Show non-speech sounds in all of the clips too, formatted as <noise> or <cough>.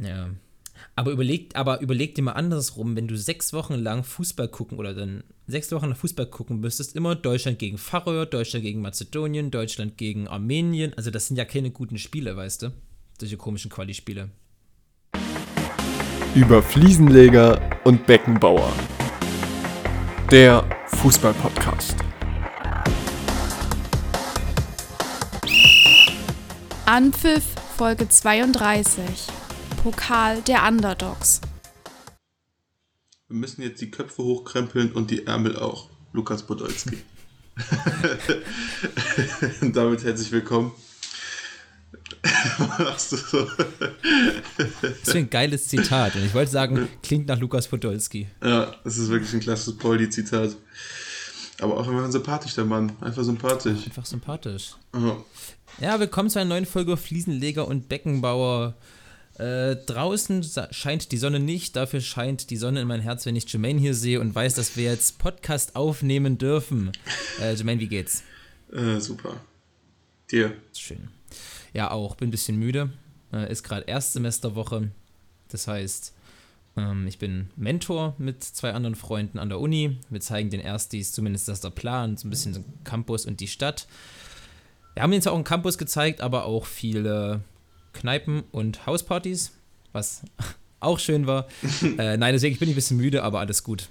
Ja. Aber überleg, aber überleg dir mal andersrum, wenn du sechs Wochen lang Fußball gucken oder dann sechs Wochen lang Fußball gucken müsstest, immer Deutschland gegen Färöer, Deutschland gegen Mazedonien, Deutschland gegen Armenien. Also das sind ja keine guten Spiele, weißt du? Solche komischen Quali-Spiele. Über Fliesenleger und Beckenbauer. Der Fußball-Podcast. Anpfiff Folge 32. Pokal der Underdogs. Wir müssen jetzt die Köpfe hochkrempeln und die Ärmel auch. Lukas Podolski. und <laughs> damit herzlich willkommen. <laughs> Machst du so? das ist ein geiles Zitat. Und ich wollte sagen, klingt nach Lukas Podolski. Ja, das ist wirklich ein klassisches Poldi-Zitat. Aber auch immer sympathisch, der Mann. Einfach sympathisch. Einfach sympathisch. Oh. Ja, willkommen zu einer neuen Folge Fliesenleger und Beckenbauer. Äh, draußen scheint die Sonne nicht, dafür scheint die Sonne in mein Herz, wenn ich Jermaine hier sehe und weiß, dass wir jetzt Podcast aufnehmen dürfen. Äh, Jermaine, wie geht's? Äh, super. Dir? Schön. Ja, auch. Bin ein bisschen müde. Äh, ist gerade Erstsemesterwoche. Das heißt, ähm, ich bin Mentor mit zwei anderen Freunden an der Uni. Wir zeigen den Erstis, zumindest das ist der Plan, so ein bisschen den Campus und die Stadt. Wir haben jetzt auch einen Campus gezeigt, aber auch viele Kneipen und Hauspartys, was <laughs> auch schön war. <laughs> äh, nein, deswegen bin ich ein bisschen müde, aber alles gut.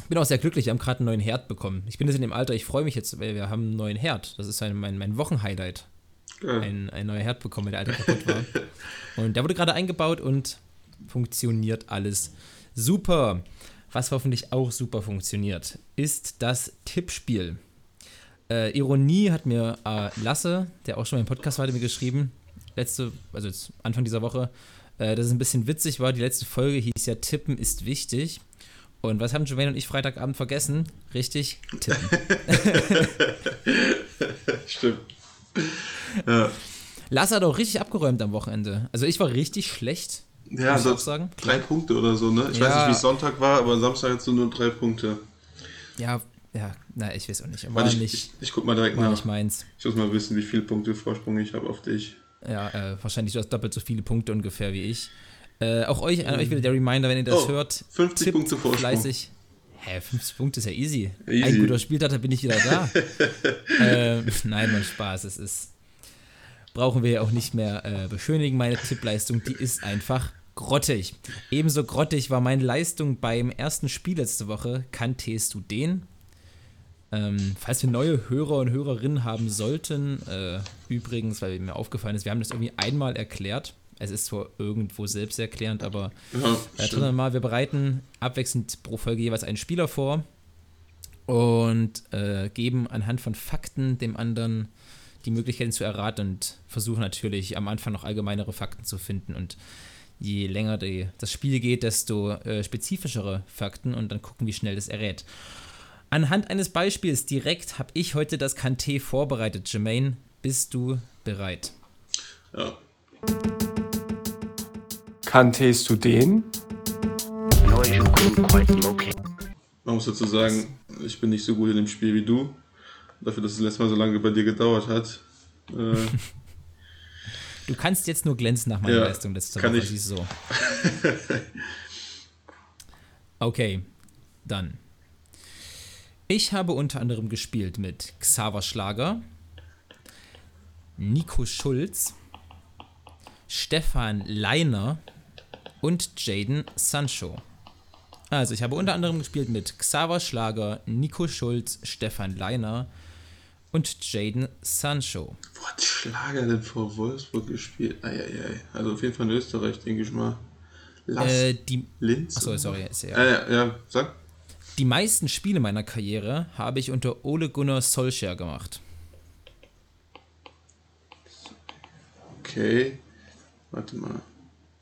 Ich bin auch sehr glücklich, wir haben gerade einen neuen Herd bekommen. Ich bin jetzt in dem Alter, ich freue mich jetzt, weil wir haben einen neuen Herd. Das ist ein, mein, mein Wochenhighlight. Ja. Ein, ein neuer Herd bekommen, weil der alte kaputt war. <laughs> Und der wurde gerade eingebaut und funktioniert alles super. Was hoffentlich auch super funktioniert, ist das Tippspiel. Äh, Ironie hat mir äh, Lasse, der auch schon mal im Podcast war, mir geschrieben, letzte, also Anfang dieser Woche, äh, dass es ein bisschen witzig war. Die letzte Folge hieß ja Tippen ist wichtig. Und was haben Joanne und ich Freitagabend vergessen? Richtig, tippen. <laughs> Stimmt. Ja. Lasse hat auch richtig abgeräumt am Wochenende. Also ich war richtig schlecht. Ja, so sagen. drei Punkte oder so, ne? Ich ja. weiß nicht, wie Sonntag war, aber Samstag jetzt nur drei Punkte. Ja, ja, na, ich weiß auch nicht. War ich, nicht, ich, ich guck mal direkt war nach. nicht meins. Ich muss mal wissen, wie viele Punkte Vorsprung ich habe auf dich. Ja, äh, wahrscheinlich du hast doppelt so viele Punkte ungefähr wie ich. Äh, auch euch, an euch wieder der Reminder, wenn ihr das oh, hört. 50 Punkte Vorsprung. Fleißig. Hä, 50 Punkte ist ja easy. easy. Ein guter Spieltag, da bin ich wieder da. <laughs> äh, nein, mein Spaß, es ist. Brauchen wir ja auch nicht mehr äh, beschönigen. Meine Tippleistung, die ist einfach grottig. Ebenso grottig war meine Leistung beim ersten Spiel letzte Woche. Kanntest du den? Ähm, falls wir neue Hörer und Hörerinnen haben sollten, äh, übrigens, weil mir aufgefallen ist, wir haben das irgendwie einmal erklärt. Es ist zwar irgendwo selbsterklärend, aber ja, äh, mal, wir bereiten abwechselnd pro Folge jeweils einen Spieler vor und äh, geben anhand von Fakten dem anderen die Möglichkeiten zu erraten und versuchen natürlich am Anfang noch allgemeinere Fakten zu finden und je länger die, das Spiel geht, desto äh, spezifischere Fakten und dann gucken, wie schnell das errät. Anhand eines Beispiels direkt habe ich heute das Kanté vorbereitet. Jermaine, bist du bereit? Ja. Kanntest du den? Man muss dazu sagen, ich bin nicht so gut in dem Spiel wie du. Dafür, dass es letztes Mal so lange bei dir gedauert hat. Äh, <laughs> du kannst jetzt nur glänzen nach meiner ja, Leistung letzte Woche. Ich. So. <laughs> okay, dann. Ich habe unter anderem gespielt mit Xaver Schlager, Nico Schulz, Stefan Leiner und Jaden Sancho. Also, ich habe unter anderem gespielt mit Xaver Schlager, Nico Schulz, Stefan Leiner und Jaden Sancho. Wo hat Schlager denn vor Wolfsburg gespielt? Eieiei. Also auf jeden Fall in Österreich, denke ich mal. Lass äh, die Linz? Achso, sorry. Ja, ja, ja, sag. Die meisten Spiele meiner Karriere habe ich unter Ole Gunnar Solskjaer gemacht. Okay. Warte mal.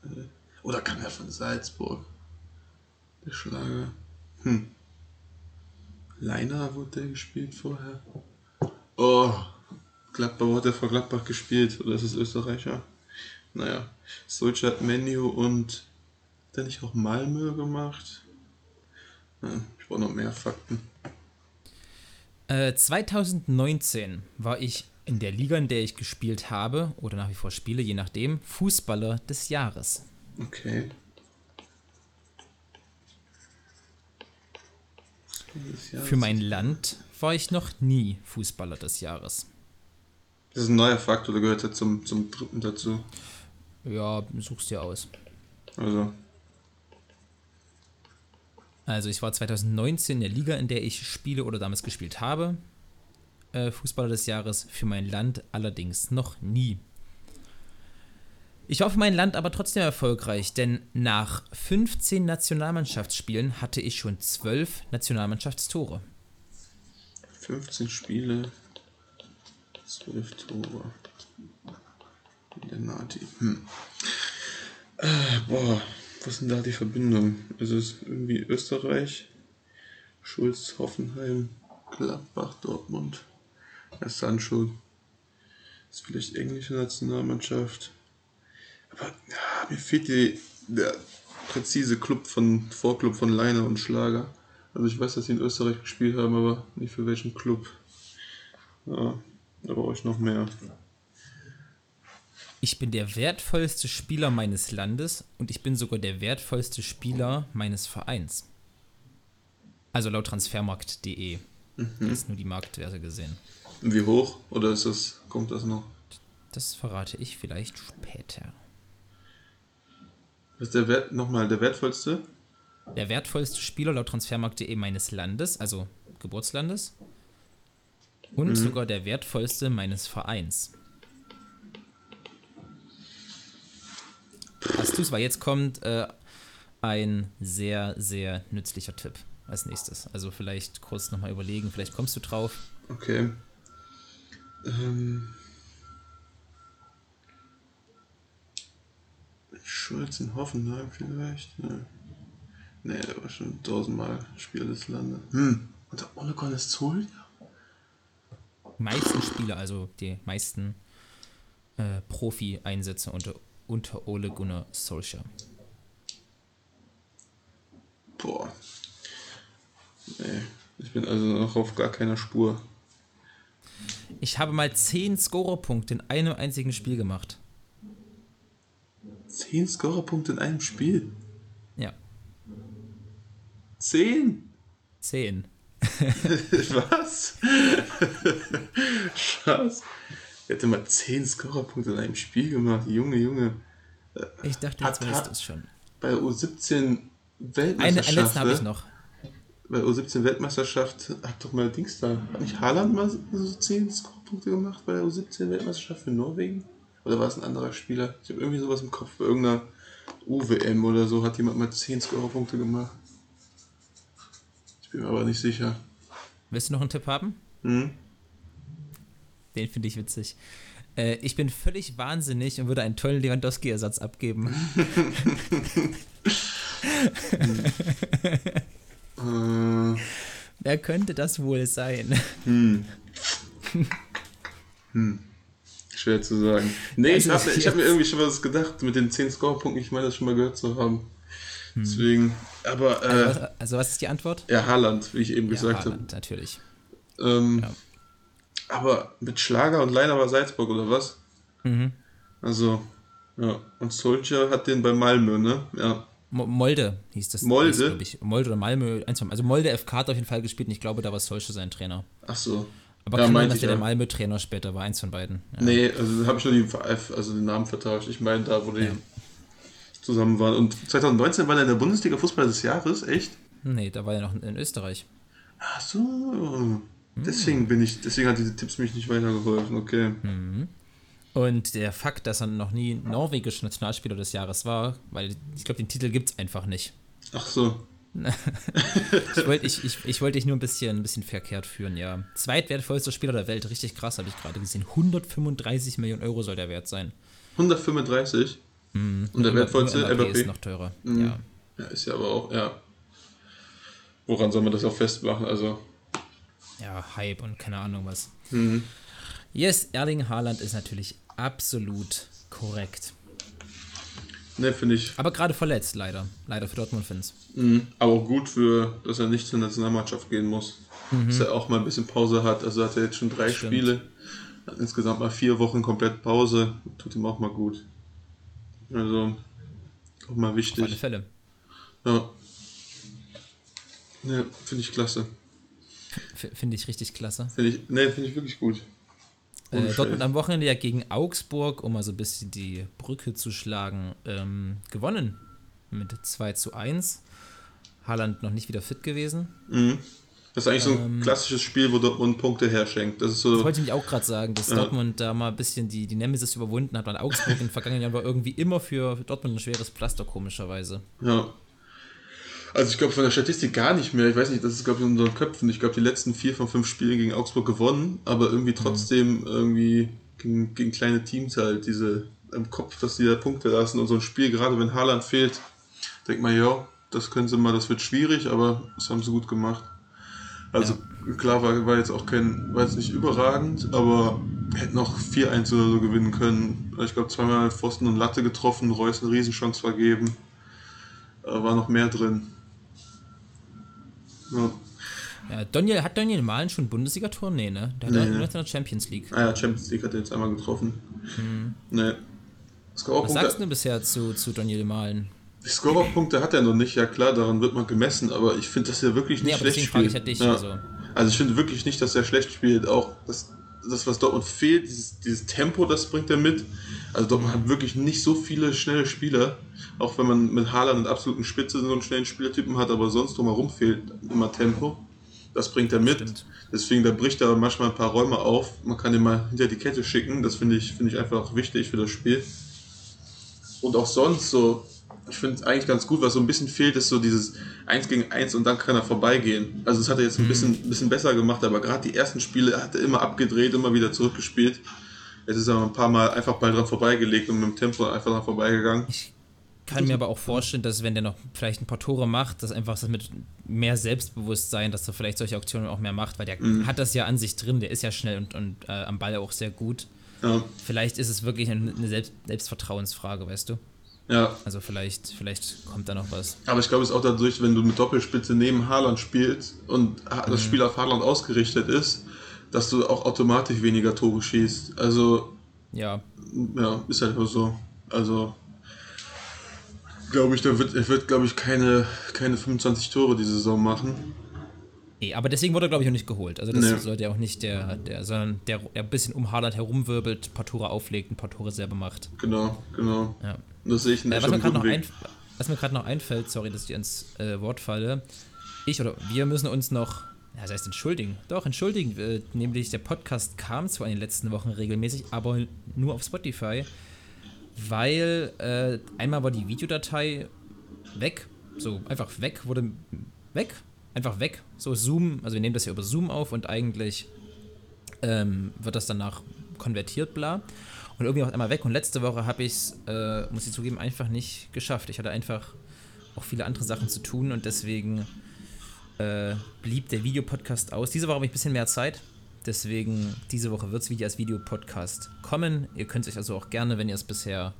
Äh, oder kann er von Salzburg? Der Schlager. Hm. Leiner wurde der gespielt vorher. Oh. Gladbach wurde vor Gladbach gespielt. Oder ist es Österreicher? Naja. Solskjaer hat Menu und hat er nicht auch Malmö gemacht? Brauche noch mehr Fakten. Äh, 2019 war ich in der Liga, in der ich gespielt habe, oder nach wie vor spiele, je nachdem, Fußballer des Jahres. Okay. Für mein Land war ich noch nie Fußballer des Jahres. Das ist ein neuer Fakt oder gehört er zum, zum dritten dazu? Ja, such's dir aus. Also, Also ich war 2019 in der Liga, in der ich spiele oder damals gespielt habe. Äh, Fußballer des Jahres für mein Land allerdings noch nie. Ich war für mein Land aber trotzdem erfolgreich, denn nach 15 Nationalmannschaftsspielen hatte ich schon 12 Nationalmannschaftstore. 15 Spiele, 12 Tore. In der Nati. Hm. Äh, boah, was ist denn da die Verbindung? Ist es irgendwie Österreich, Schulz, Hoffenheim, Gladbach, Dortmund, ja, Sancho. Ist vielleicht englische Nationalmannschaft. Aber ja, mir fehlt die, der präzise Club von Vorclub von Leiner und Schlager. Also ich weiß, dass sie in Österreich gespielt haben, aber nicht für welchen Club. Ja, da brauche ich noch mehr. Ich bin der wertvollste Spieler meines Landes und ich bin sogar der wertvollste Spieler meines Vereins. Also laut transfermarkt.de. Ist nur die Marktwerte gesehen. Und Wie hoch? Oder ist das, kommt das noch? Das verrate ich vielleicht später. Was ist der Wert, nochmal, der wertvollste? Der wertvollste Spieler laut transfermarkt.de meines Landes, also Geburtslandes. Und sogar der wertvollste meines Vereins. Es, weil jetzt kommt äh, ein sehr, sehr nützlicher Tipp als nächstes. Also vielleicht kurz nochmal überlegen, vielleicht kommst du drauf. Okay. Ähm. Schulz in Hoffenheim vielleicht? Ne. Nee, der war schon tausendmal Spieler des Landes. Hm. Und Solskjaer? Die meisten Spieler, also die meisten äh, Profi-Einsätze unter, unter Ole Gunnar Solskjaer. Boah. Nee. Ich bin also noch auf gar keiner Spur. Ich habe mal 10 Scorerpunkte in einem einzigen Spiel gemacht. Zehn Scorerpunkte in einem Spiel. Ja, Zehn? 10. <laughs> Was? <laughs> Krass. Er hätte mal 10 Scorerpunkte in einem Spiel gemacht. Junge, Junge. Ich dachte, Hat- jetzt weißt du es schon. Bei der U17 Eine, Weltmeisterschaft. einen letzten habe ich noch. Bei der U17 Weltmeisterschaft hat doch mal Dings da. Hat nicht Haaland mal so 10 Scorerpunkte gemacht bei der U17 Weltmeisterschaft für Norwegen? Oder war es ein anderer Spieler? Ich habe irgendwie sowas im Kopf. Bei irgendeiner UWM oder so hat jemand mal 10 Scorerpunkte gemacht. Ich bin mir aber nicht sicher. Willst du noch einen Tipp haben? Hm? Den finde ich witzig. Äh, ich bin völlig wahnsinnig und würde einen tollen Lewandowski-Ersatz abgeben. Äh, Wer könnte das wohl sein? Schwer zu sagen. Nee, ich Also, habe ich hab mir irgendwie schon was gedacht mit den 10 Scorepunkten. Ich meine, das schon mal gehört zu haben. Deswegen, aber Also äh, was, also was ist die Antwort? ja, Haaland, wie ich eben Ja, gesagt habe. Natürlich. Ähm, Ja. Aber mit Schlager und Leiner war Salzburg oder was? Mhm. Also, ja. Und Solskjaer hat den bei Malmö, ne? Ja. Mo- Molde hieß das. Molde? hieß. Molde oder Malmö. Eins von, also Molde FK hat auf jeden Fall gespielt und ich glaube, da war Solskjaer sein Trainer. Ach so. Aber Ja, kann meinte dass ich der, der auch. Malmö-Trainer später war, eins von beiden. Ja. Nee, also habe ich nur die, also den Namen vertauscht. Ich meine, da, wo die Ja. zusammen waren. Und 2019 war er in der Bundesliga Fußball des Jahres, echt? Nee, da war er noch in Österreich. Ach so. Deswegen bin ich, deswegen hat diese Tipps mich nicht weitergeholfen, okay. Und der Fakt, dass er noch nie norwegischer Nationalspieler des Jahres war, weil ich glaube, den Titel gibt es einfach nicht. Ach so. <laughs> Ich wollte <laughs> ich, ich, ich wollt dich nur ein bisschen, ein bisschen verkehrt führen, ja. Zweitwertvollster Spieler der Welt, richtig krass, habe ich gerade gesehen. 135 Millionen Euro soll der Wert sein. 135. Und der wertvollste Mbappé ist noch teurer. Mhm. Ja. Ja, ist ja aber auch, ja. Woran soll man das auch festmachen? Also, ja, Hype und keine Ahnung was. mhm. Yes, Erling Haaland ist natürlich absolut korrekt. ne, finde ich. Aber gerade verletzt, leider. Leider für Dortmund-Fans. Mhm. Aber auch gut für, dass er nicht zur Nationalmannschaft gehen muss. Dass er auch mal ein bisschen Pause hat. Also hat er jetzt schon drei Stimmt. Spiele. Hat insgesamt mal vier Wochen komplett Pause. Tut ihm auch mal gut. Also, Auch mal Auf alle wichtig. Fälle. Ja. Ne, finde ich klasse. Finde ich richtig klasse. Finde ich, ne, finde ich wirklich gut. Äh, Dortmund am Wochenende ja gegen Augsburg, um mal so ein bisschen die Brücke zu schlagen, ähm, gewonnen. Mit 2 zu 1. Haaland noch nicht wieder fit gewesen. Mhm. Das ist eigentlich so ein Ähm, klassisches Spiel, wo Dortmund Punkte herschenkt. Das ist Das so. wollte ich mich auch gerade sagen, dass Ja. Dortmund da mal ein bisschen die, die Nemesis überwunden hat. Und Augsburg in den vergangenen Jahren war irgendwie immer für Dortmund ein schweres Pflaster, komischerweise. Ja. Also ich glaube von der Statistik gar nicht mehr. Ich weiß nicht, das ist glaube ich in unseren Köpfen. Ich glaube die letzten vier von fünf Spielen gegen Augsburg gewonnen, aber irgendwie trotzdem irgendwie gegen, gegen kleine Teams halt diese im Kopf, dass die da Punkte lassen und so ein Spiel, gerade wenn Haaland fehlt, denkt man, ja, das können sie mal, das wird schwierig, aber das haben sie gut gemacht. Also klar war, war jetzt auch kein, war jetzt nicht überragend, aber hätten auch 4-1 oder so gewinnen können. Ich glaube zweimal Pfosten und Latte getroffen, Reus eine Riesenchance vergeben. Äh, war noch mehr drin. Ja. Ja, Daniel, hat Daniel Malen schon Bundesliga-Tor? Nee, ne? Der hat Nee, nur in der Champions League. Ah ja, Champions League hat er jetzt einmal getroffen. Nee. Was sagst du bisher zu, zu Daniel Malen? Scorerpunkte hat er noch nicht, ja klar, daran wird man gemessen, aber ich finde, dass er wirklich nicht Nee, aber schlecht deswegen frage spielt. ich ja dich. Ja. Also, Also ich finde wirklich nicht, dass er schlecht spielt. Auch das, das was Dortmund fehlt, dieses, dieses Tempo, das bringt er mit. Also Dortmund hat wirklich nicht so viele schnelle Spieler. Auch wenn man mit Haaland und absoluten Spitze so einen schnellen Spielertypen hat, aber sonst drumherum fehlt immer Tempo. Das bringt er mit. Stimmt. Deswegen, da bricht er manchmal ein paar Räume auf. Man kann ihn mal hinter die Kette schicken. Das finde ich, finde ich einfach wichtig für das Spiel. Und auch sonst so, ich finde es eigentlich ganz gut, was so ein bisschen fehlt, ist so dieses 1 gegen 1 und dann kann er vorbeigehen. Also das hat er jetzt ein bisschen, bisschen besser gemacht, aber gerade die ersten Spiele hat er immer abgedreht, immer wieder zurückgespielt. Jetzt ist er ein paar Mal einfach Ball dran vorbeigelegt und mit dem Tempo einfach dran vorbeigegangen. kann mir aber auch vorstellen, dass wenn der noch vielleicht ein paar Tore macht, dass einfach das mit mehr Selbstbewusstsein, dass er vielleicht solche Aktionen auch mehr macht, weil der Mhm. hat das ja an sich drin, der ist ja schnell und, und äh, am Ball auch sehr gut. Ja, Vielleicht ist es wirklich eine, eine Selbst Selbstvertrauensfrage, weißt du? Ja. Also vielleicht, vielleicht kommt da noch was. Aber ich glaube, es ist auch dadurch, wenn du mit Doppelspitze neben Haaland spielst und das Spiel auf Haaland ausgerichtet ist, dass du auch automatisch weniger Tore schießt. Also Ja, Ja, ist halt so. Also, glaube ich, da wird, er wird, glaube ich, keine, keine 25 Tore diese Saison machen. nee, aber deswegen wurde er, glaube ich, auch nicht geholt. Also das Nee. sollte ja auch nicht der, der sondern der, der ein bisschen um Haaland herumwirbelt, ein paar Tore auflegt, ein paar Tore selber macht. Genau, genau. Ja. Das sehe ich Äh, nicht was, mir noch Weg. was mir gerade noch einfällt, sorry, dass ich dir ins äh, Wort falle. Ich oder wir müssen uns noch, ja, das heißt entschuldigen, doch entschuldigen, äh, nämlich der Podcast kam zwar in den letzten Wochen regelmäßig, aber nur auf Spotify, weil äh, einmal war die Videodatei weg, so einfach weg, wurde weg, einfach weg, so Zoom, also wir nehmen das ja über Zoom auf und eigentlich ähm, wird das danach konvertiert, bla. Und irgendwie auch einmal weg. Und letzte Woche habe ich es, äh, muss ich zugeben, einfach nicht geschafft. Ich hatte einfach auch viele andere Sachen zu tun und deswegen äh, blieb der Videopodcast aus. Diese Woche habe ich ein bisschen mehr Zeit. Deswegen, diese Woche wird es wieder als Videopodcast kommen. Ihr könnt euch also auch gerne, wenn ihr es bisher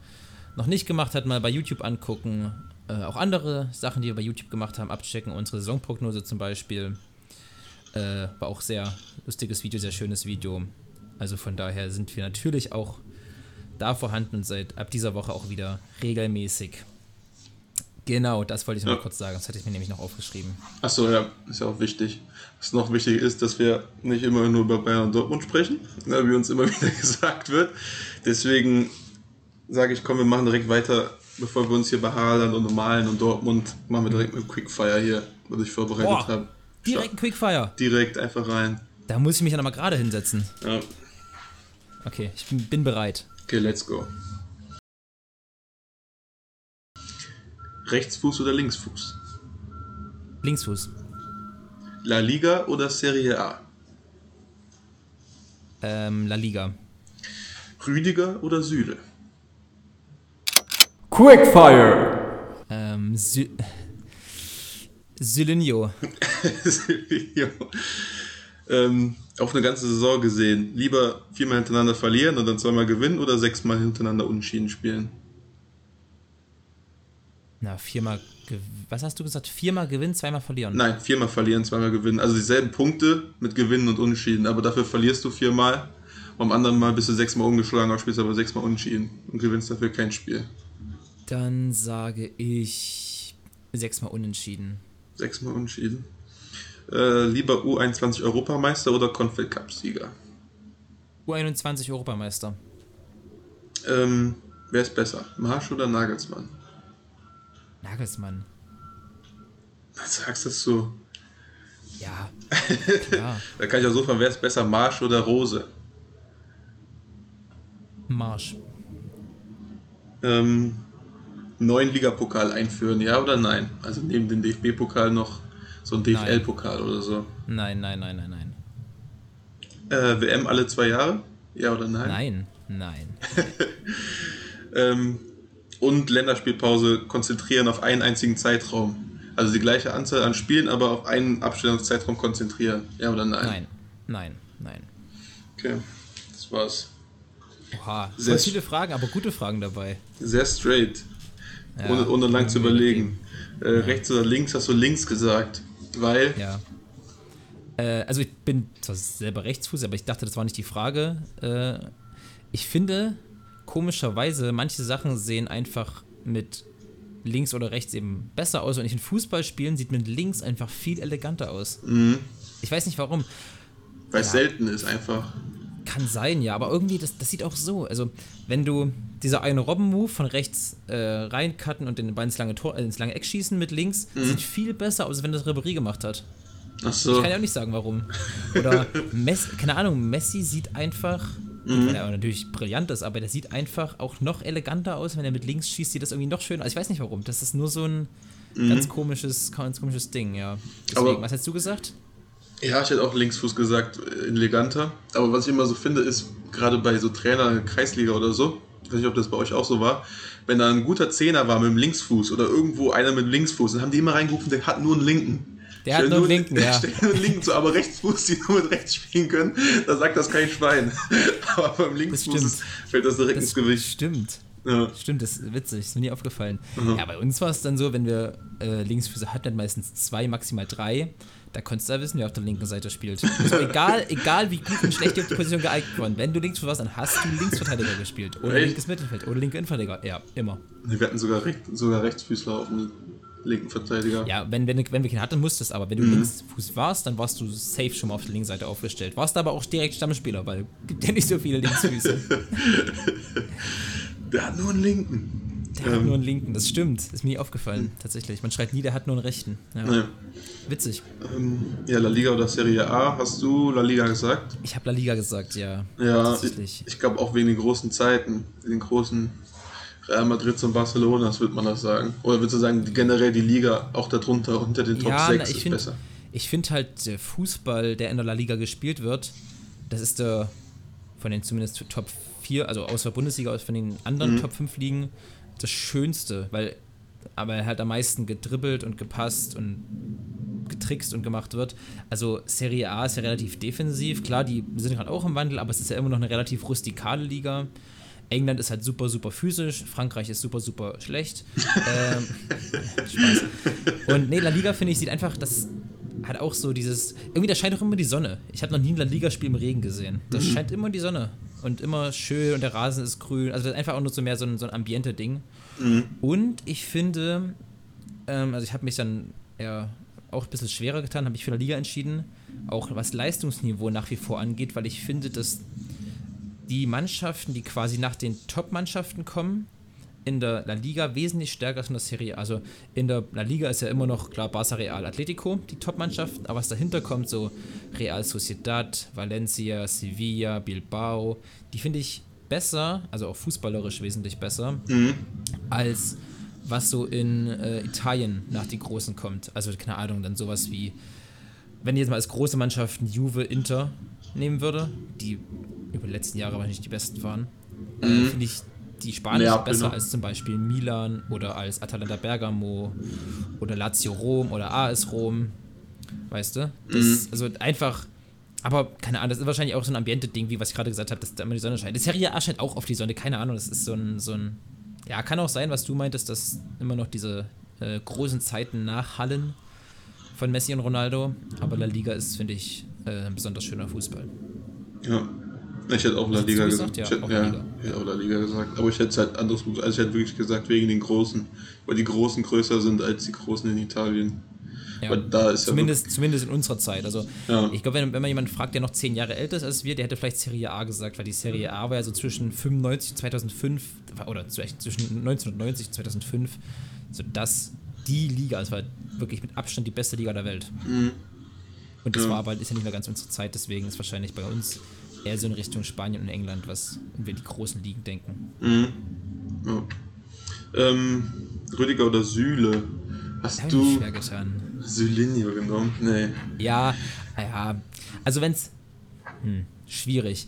noch nicht gemacht habt, mal bei YouTube angucken. Äh, auch andere Sachen, die wir bei YouTube gemacht haben, abchecken. Unsere Saisonprognose zum Beispiel. Äh, war auch sehr lustiges Video, sehr schönes Video. Also von daher sind wir natürlich auch da vorhanden und seit ab dieser Woche auch wieder regelmäßig. Genau, das wollte ich noch Ja. mal kurz sagen. Das hatte ich mir nämlich noch aufgeschrieben. Achso, ja, ist ja auch wichtig. Was noch wichtig ist, dass wir nicht immer nur über Bayern und Dortmund sprechen, ne, wie uns immer <laughs> wieder gesagt wird. Deswegen sage ich, komm, wir machen direkt weiter, bevor wir uns hier bei Haaland und Malen und Dortmund, machen wir direkt mit Quickfire hier, was ich vorbereitet Boah, habe. Direkt ein Quickfire. Direkt einfach rein. Da muss ich mich ja nochmal gerade hinsetzen. Ja. Okay, ich bin, bin bereit. Okay, let's go. Rechtsfuß oder Linksfuß? Linksfuß. La Liga oder Serie A? Ähm, La Liga. Rüdiger oder Süle? Quickfire. Ähm, Sy Sylinho. ja. Ähm, auf eine ganze Saison gesehen, lieber viermal hintereinander verlieren und dann zweimal gewinnen oder sechsmal hintereinander unentschieden spielen? Na, viermal. Was hast du gesagt? Viermal gewinnen, zweimal verlieren. Nein, viermal verlieren, zweimal gewinnen. Also dieselben Punkte mit Gewinnen und Unentschieden, aber dafür verlierst du viermal. Beim anderen Mal bist du sechsmal ungeschlagen, aber spielst aber sechsmal unentschieden und gewinnst dafür kein Spiel. Dann sage ich sechsmal unentschieden. Sechsmal unentschieden. Äh, lieber U21 Europameister oder Confed Cup Sieger? U21 Europameister. Ähm, wer ist besser? Marsch oder Nagelsmann? Nagelsmann. Was sagst du so? <laughs> Ja. Da kann ich auch so fragen, wer ist besser, Marsch oder Rose? Marsch. Ähm, neuen Ligapokal einführen, ja oder nein? Also neben dem DFB-Pokal noch so ein DFL-Pokal oder so. Nein, nein, nein, nein, nein. Äh, WM alle zwei Jahre? Ja oder nein? Nein, nein. <laughs> Ähm, und Länderspielpause konzentrieren auf einen einzigen Zeitraum. Also die gleiche Anzahl an Spielen, aber auf einen Abstellungszeitraum konzentrieren. Ja oder nein? Nein, nein, nein. Okay, das war's. Oha, Sehr viele Fragen, aber gute Fragen dabei. Sehr straight. Ja, ohne, ohne lang zu überlegen. Äh, Rechts oder links hast du links gesagt. Weil. Ja. Äh, also ich bin zwar selber Rechtsfuß, aber ich dachte, das war nicht die Frage. Äh, ich finde, komischerweise, manche Sachen sehen einfach mit links oder rechts eben besser aus. Und ich in Fußballspielen sieht mit links einfach viel eleganter aus. Mhm. Ich weiß nicht warum. Weil es Ja. selten ist einfach. Kann sein, ja, aber irgendwie, das, das sieht auch so. Also, wenn du dieser eine Robben-Move von rechts äh, reincutten und den Ball ins lange, Tor, äh, ins lange Eck schießen mit links, sieht viel besser aus, als wenn das Ribéry gemacht hat. Ach Ich so. kann ja auch nicht sagen, warum. Oder <laughs> Messi, keine Ahnung, Messi sieht einfach, Mhm. weil er natürlich brillant ist, aber der sieht einfach auch noch eleganter aus, wenn er mit links schießt, sieht das irgendwie noch schöner aus. Ich weiß nicht warum. Das ist nur so ein ganz komisches, ganz komisches Ding, ja. Deswegen, Mhm. Aber- was hast du gesagt? Ja, ich hätte auch Linksfuß gesagt, äh, eleganter. Aber was ich immer so finde, ist, gerade bei so Trainer Kreisliga oder so, ich weiß nicht, ob das bei euch auch so war, wenn da ein guter Zehner war mit dem Linksfuß oder irgendwo einer mit dem Linksfuß, dann haben die immer reingerufen, der hat nur einen linken. Der hat nur einen linken, ja. <laughs> Stell nur einen linken zu, aber Rechtsfuß, die nur mit rechts spielen können, da sagt das kein Schwein. <laughs> aber beim Linksfuß ist, fällt das direkt ins Gewicht. Stimmt. Ja. Stimmt, das ist witzig, ist mir nie aufgefallen. Mhm. Ja, bei uns war es dann so, wenn wir äh, Linksfüße hatten, meistens zwei, maximal drei, da konntest du ja wissen, wer auf der linken Seite spielt. Also egal, <laughs> egal wie gut und schlecht die auf die Position geeignet waren, wenn du Linksfuß warst, dann hast du Linksverteidiger gespielt. Oder Echt? linkes Mittelfeld oder linke Innenverteidiger. Ja, immer. Wir hatten sogar, Recht, sogar Rechtsfüßler auf dem linken Verteidiger. Ja, wenn, wenn, wenn wir keinen hatten, musstest aber, wenn Mhm. du Linksfuß warst, dann warst du safe schon mal auf der linken Seite aufgestellt. Warst aber auch direkt Stammspieler, weil es gibt ja nicht so viele Linksfüße. <laughs> Der hat nur einen linken. Der hat nur einen linken, das stimmt. Ist mir nie aufgefallen, tatsächlich. Man schreit nie, der hat nur einen rechten. Ja. Ja. Witzig. Ähm, ja, La Liga oder Serie A, hast du La Liga gesagt? Ich habe La Liga gesagt, ja. Ja, Tatsächlich. ich, ich glaube auch wegen den großen Zeiten, den großen Real Madrid und Barcelonas, würde man das sagen. Oder würdest du sagen, generell die Liga auch darunter, unter den Top ja, 6 na, ist ich finde besser? ich find halt, der Fußball, der in der La Liga gespielt wird, das ist der von den zumindest Top 4, also außer Bundesliga, aus von den anderen Mhm. Top 5 Ligen, das Schönste, weil aber er halt am meisten gedribbelt und gepasst und getrickst und gemacht wird. Also Serie A ist ja relativ defensiv. Klar, die sind gerade auch im Wandel, aber es ist ja immer noch eine relativ rustikale Liga. England ist halt super, super physisch. Frankreich ist super, super schlecht. <laughs> ähm, Spaß. Und nee, La Liga, finde ich, sieht einfach, das hat auch so dieses. Irgendwie, da scheint auch immer die Sonne. Ich habe noch nie ein La Liga-Spiel im Regen gesehen. Da scheint immer die Sonne. Und immer schön und der Rasen ist grün. Also, das ist einfach auch nur so mehr so ein, so ein Ambiente-Ding. Und ich finde, ähm, also ich habe mich dann eher auch ein bisschen schwerer getan, habe ich für La Liga entschieden. Auch was Leistungsniveau nach wie vor angeht, weil ich finde, dass die Mannschaften, die quasi nach den Top-Mannschaften kommen, in der La Liga wesentlich stärker als in der Serie. Also in der La Liga ist ja immer noch klar Barça, Real, Atletico, die Top-Mannschaften, aber was dahinter kommt, so Real Sociedad, Valencia, Sevilla, Bilbao, die finde ich besser, also auch fußballerisch wesentlich besser, als was so in äh, Italien nach den Großen kommt. Also keine Ahnung, dann sowas wie, wenn ich jetzt mal als große Mannschaften Juve, Inter nehmen würde, die über die letzten Jahre wahrscheinlich die besten waren, äh, finde ich die Spanier Neapel besser noch. als zum Beispiel Milan oder als Atalanta Bergamo oder Lazio Rom oder AS Rom. Weißt du? Das, Also einfach, aber keine Ahnung, das ist wahrscheinlich auch so ein Ambiente-Ding, wie was ich gerade gesagt habe, dass da immer die Sonne scheint. Die Serie A scheint auch auf die Sonne, keine Ahnung, das ist so ein, so ein, ja, kann auch sein, was du meintest, dass immer noch diese äh, großen Zeiten nachhallen von Messi und Ronaldo, aber La Liga ist, finde ich, äh, ein besonders schöner Fußball. Ja. Ich hätte auch La Liga gesagt. gesagt? Ja, ich, hätte, ja, Liga. ich hätte auch La Liga gesagt. Aber ich hätte es halt anderes, also ich hätte wirklich gesagt, wegen den Großen. Weil die Großen größer sind als die Großen in Italien. Ja. Da ist Zumindest, zumindest in unserer Zeit. Also Ja. ich glaube, wenn, wenn man jemanden fragt, der noch zehn Jahre älter ist als wir, der hätte vielleicht Serie A gesagt, weil die Serie A war ja so zwischen 95 und 2005 oder zwischen 1990 und 2005 so das die Liga, es war wirklich mit Abstand die beste Liga der Welt. Und das Ja. war aber ist ja nicht mehr ganz unsere Zeit, deswegen ist wahrscheinlich bei uns eher so in Richtung Spanien und England, was wenn wir die großen Ligen denken. Mhm. Ja. Ähm, Rüdiger oder Süle? Hast du schwer getan. Sylinio genommen? Nee. Ja, ja. Also wenn's hm, schwierig.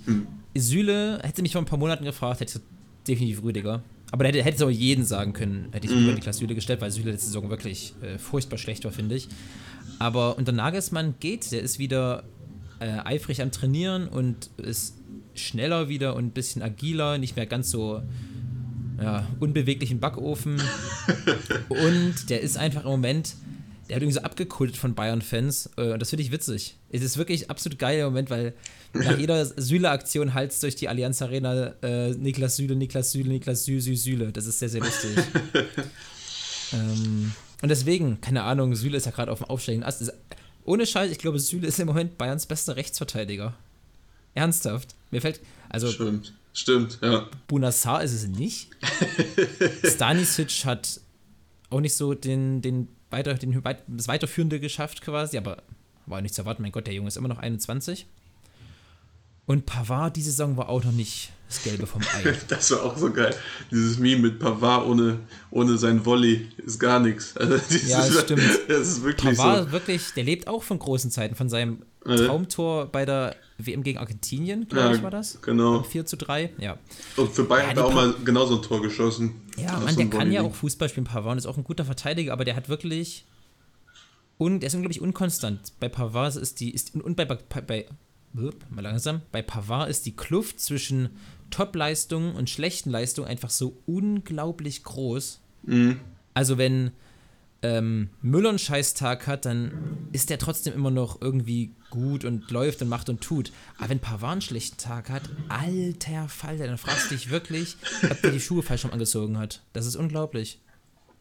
Süle hätte mich vor ein paar Monaten gefragt, hätte ich definitiv Rüdiger. Aber da hätte, hätte es auch jeden sagen können, hätte ich Mhm. über Niklas Süle gestellt, weil Süle letzte Saison wirklich äh, furchtbar schlecht war, finde ich. Aber unter Nagelsmann geht, der ist wieder äh, eifrig am Trainieren und ist schneller wieder und ein bisschen agiler, nicht mehr ganz so ja, unbeweglichen Backofen. <laughs> und der ist einfach im Moment, der hat irgendwie so abgekultet von Bayern-Fans. äh, Und das finde ich witzig. Es ist wirklich absolut geil im Moment, weil nach jeder <laughs> Süle-Aktion halt's durch die Allianz Arena äh, Niklas Süle, Niklas Süle, Niklas Sü, Sü, Süle. Das ist sehr, sehr lustig. <laughs> ähm, und deswegen, keine Ahnung, Süle ist ja gerade auf dem aufsteigenden Ast. Ist, ohne Scheiß, ich glaube, Süle ist im Moment Bayerns bester Rechtsverteidiger. Ernsthaft. Mir fällt, also Stimmt. Stimmt, ja. Bunassar ist es nicht. <laughs> Stanisic hat auch nicht so den, den, weiter, den das Weiterführende geschafft quasi, aber war nicht zu erwarten. Mein Gott, der Junge ist immer noch 21. Und Pavard diese Saison war auch noch nicht das Gelbe vom Ei. <laughs> Das war auch so geil. Dieses Meme mit Pavard ohne, ohne sein Volley ist gar nichts. Also <laughs> Ja, das stimmt. <laughs> Das ist wirklich Pavard wirklich, der lebt auch von großen Zeiten, von seinem. Traumtor bei der WM gegen Argentinien, glaube Ja, ich, war das. genau. 4 zu 3, ja. so. Und für Bayern Ja, hat er auch Pa- mal genauso ein Tor geschossen. Ja, Mann, so der kann ja auch Fußball spielen, Pavard, ist auch ein guter Verteidiger, aber der hat wirklich. Und der ist unglaublich unkonstant. Bei Pavard ist die. Ist, und bei, bei, bei mal langsam. Bei Pavard ist die Kluft zwischen Top-Leistungen und schlechten Leistungen einfach so unglaublich groß. Mhm. Also, wenn ähm, Müller einen Scheißtag hat, dann ist der trotzdem immer noch irgendwie gut und läuft und macht und tut. Aber wenn Pavard einen schlechten Tag hat, alter Falter, dann fragst du dich wirklich, ob der die Schuhe falsch rum angezogen hat. Das ist unglaublich.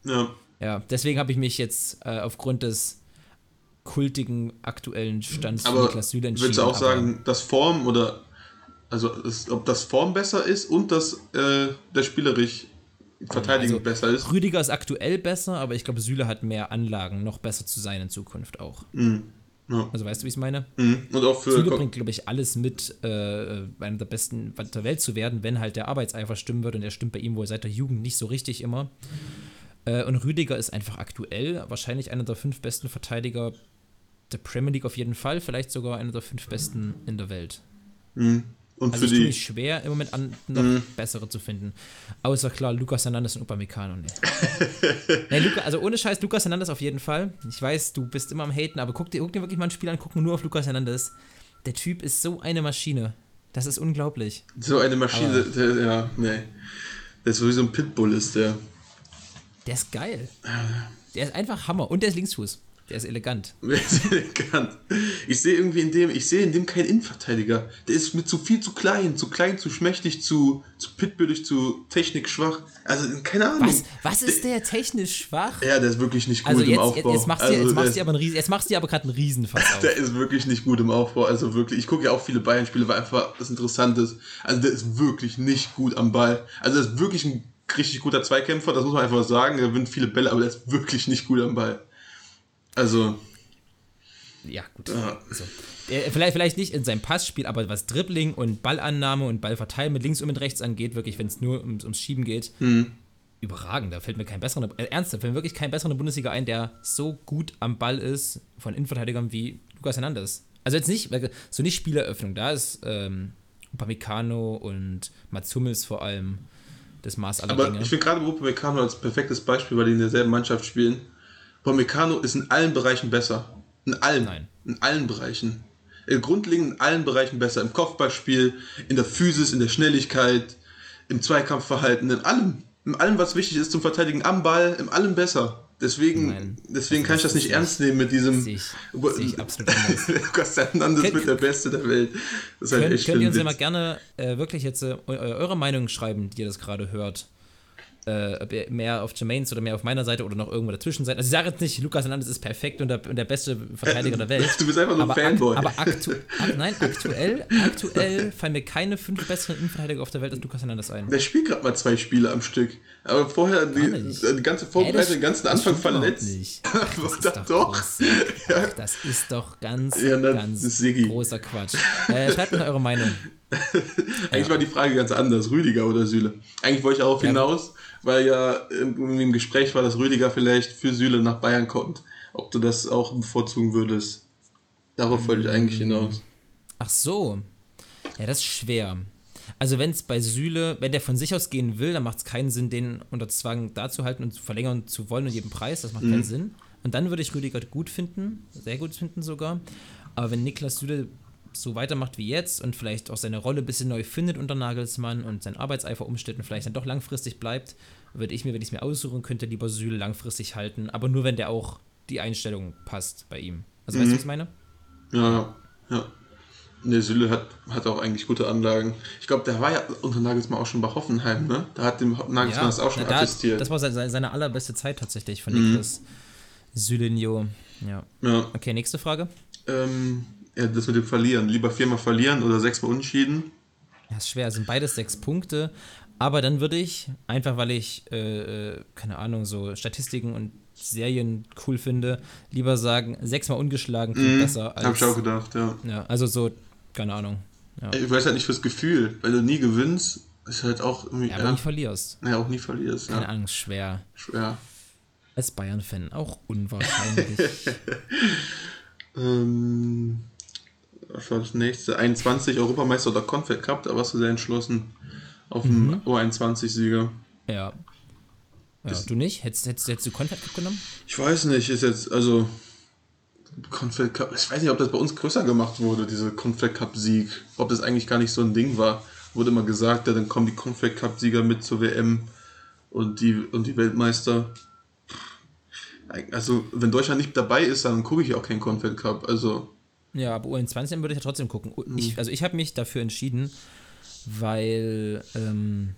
Ja. Ja, deswegen habe ich mich jetzt äh, aufgrund des kultigen aktuellen Stands Aber Niklas Süle entschieden. würdest du auch sagen, dass Form oder also es, ob das Form besser ist und dass äh, der spielerisch Verteidigung Also, besser ist? Rüdiger ist aktuell besser, aber ich glaube, Süle hat mehr Anlagen, noch besser zu sein in Zukunft auch. Ja. Also weißt du, wie ich es meine? Mhm. Und auch für Süle bringt, glaube ich, alles mit, äh, einer der besten der Welt zu werden, wenn halt der Arbeitseifer stimmen wird und der stimmt bei ihm wohl seit der Jugend nicht so richtig immer. Äh, und Rüdiger ist einfach aktuell wahrscheinlich einer der fünf besten Verteidiger der Premier League auf jeden Fall, vielleicht sogar einer der fünf besten in der Welt. Und Also für ich die mich schwer, im Moment an, noch bessere zu finden. Außer klar, Lukas Hernandez und Upamecano. Nee. <laughs> nee, Luca, also ohne Scheiß, Lukas Hernandez auf jeden Fall. Ich weiß, du bist immer am Haten, aber guck dir, guck dir wirklich mal ein Spiel an, guck nur auf Lukas Hernandez. Der Typ ist so eine Maschine. Das ist unglaublich. so eine Maschine, Aber- der, ja, nee. Der ist so wie so ein Pitbull ist der. Der ist geil. Der ist einfach Hammer. Und der ist Linksfuß. Der ist elegant. Wer <laughs> ist elegant? Ich sehe irgendwie in dem, ich sehe in dem keinen Innenverteidiger. Der ist mir zu viel zu klein, zu klein, zu schmächtig, zu, zu pitbullig, zu technikschwach. Also, keine Ahnung. Was, was ist der technisch schwach? Ja, der ist wirklich nicht gut Also im jetzt, Aufbau. jetzt, machst du also, jetzt der machst aber einen Riesen, jetzt machst du aber gerade einen Riesenfass auf. <laughs> Der ist wirklich nicht gut im Aufbau. Also wirklich, ich gucke ja auch viele Bayern-Spiele, weil einfach das Interessante ist. Also der ist wirklich nicht gut am Ball. Also der ist wirklich ein richtig guter Zweikämpfer, das muss man einfach sagen. Er gewinnt viele Bälle, aber der ist wirklich nicht gut am Ball. Also, Ja, gut. Ja. Der, vielleicht, vielleicht nicht in seinem Passspiel, aber was Dribbling und Ballannahme und Ballverteilen mit links und mit rechts angeht, wirklich, wenn es nur ums, ums Schieben geht, überragend. Da fällt mir kein besserer, äh, ernsthaft, fällt mir wirklich kein besserer in der Bundesliga ein, der so gut am Ball ist von Innenverteidigern wie Lukas Hernandez. Also jetzt nicht, weil- so nicht Spieleröffnung, da ist ähm, Upamecano und Mats Hummels vor allem das Maß aller aber Dinge. ich finde gerade Upamecano als perfektes Beispiel, weil die in derselben Mannschaft spielen. Upamecano ist in allen Bereichen besser. In allen. Nein. In allen Bereichen. Äh, Grundlegend in allen Bereichen besser. Im Kopfballspiel, in der Physis, in der Schnelligkeit, im Zweikampfverhalten, in allem. In allem, was wichtig ist zum Verteidigen am Ball, in allem besser. Deswegen, Nein. deswegen kann ich das nicht ernst nehmen mit diesem. Sehe ich, sehe ich absolut. Lukas <laughs> Hernandez wird der Beste der Welt. Das ist halt Könnt, echt könnt ihr uns ja mal gerne äh, wirklich jetzt äh, eu- eure Meinung schreiben, die ihr das gerade hört. Äh, ob ihr mehr auf Jermaines oder mehr auf meiner Seite oder noch irgendwo dazwischen seid. Also ich sage jetzt nicht, Lukas Hernandez ist perfekt und der, und der beste Verteidiger der <laughs> Welt. Du bist einfach nur ein Fanboy. Ak aber aktu ak nein, aktuell, aktuell fallen mir keine fünf besseren Innenverteidiger auf der Welt als Lukas Hernandez ein. Der spielt gerade mal zwei Spiele am Stück. Aber vorher die, die ganze Vorbereitung, den ganzen Anfang verletzt. nicht. <laughs> Das ist Doch, doch. Ach, Das ist doch ganz, Ja, ganz großer Quatsch. Äh, schreibt mir eure Meinung. <laughs> Eigentlich war die Frage ganz anders, Rüdiger oder Süle. Eigentlich wollte ich darauf Ja. hinaus, weil ja im Gespräch war, dass Rüdiger vielleicht für Süle nach Bayern kommt. Ob du das auch bevorzugen würdest. Darauf wollte ich eigentlich hinaus. Ach so. Ja, das ist schwer. Also wenn es bei Süle, wenn der von sich aus gehen will, dann macht es keinen Sinn, den unter Zwang da zu halten und zu verlängern zu wollen um jeden Preis. Das macht keinen Sinn. Und dann würde ich Rüdiger gut finden, sehr gut finden sogar. Aber wenn Niklas Süle so weitermacht wie jetzt und vielleicht auch seine Rolle ein bisschen neu findet unter Nagelsmann und sein Arbeitseifer umstellt und vielleicht dann doch langfristig bleibt, würde ich mir, wenn ich es mir aussuchen könnte, lieber Süle langfristig halten. Aber nur, wenn der auch die Einstellung passt bei ihm. Also weißt du, was ich meine? Ja, ja. Ne, Süle hat, hat auch eigentlich gute Anlagen. Ich glaube, der war ja unter Nagelsmann auch schon bei Hoffenheim, ne? Da hat dem Nagelsmann das auch schon da, attestiert. Das war seine, seine allerbeste Zeit tatsächlich von Niklas Sylenjo. Ja. ja. Okay, nächste Frage. Ähm, ja, das mit dem Verlieren. Lieber viermal verlieren oder sechsmal unschieden. Ja, ist schwer, es sind beides sechs Punkte. Aber dann würde ich, einfach weil ich, äh, äh, keine Ahnung, so Statistiken und Serien cool finde, lieber sagen, sechsmal ungeschlagen klingt besser als. Hab ich auch gedacht, ja. Ja, also so, keine Ahnung. Ja, Ich weiß halt nicht fürs Gefühl, weil du nie gewinnst, ist halt auch irgendwie. ja aber Ja, nicht verlierst. ja, auch nie verlierst. Keine Ja. Ahnung, schwer. Schwer. Als Bayern-Fan auch unwahrscheinlich. <laughs> Ähm, was war das nächste? 21 Europameister oder Confed Cup, da warst du sehr entschlossen auf dem Mhm. U21-Sieger. ja. Ja, du nicht? Hättest, hättest, hättest du Confed Cup genommen? Ich weiß nicht, ist jetzt, also. Confed Cup, ich weiß nicht, ob das bei uns größer gemacht wurde, diese Confed Cup-Sieg. Ob das eigentlich gar nicht so ein Ding war. Wurde immer gesagt, ja, dann kommen die Confed Cup-Sieger mit zur WM und die, und die Weltmeister. Also, wenn Deutschland nicht dabei ist, dann gucke ich auch keinen Confed Cup. Also, Ja, aber U21 würde ich ja trotzdem gucken. Ich, also ich habe mich dafür entschieden, weil ähm,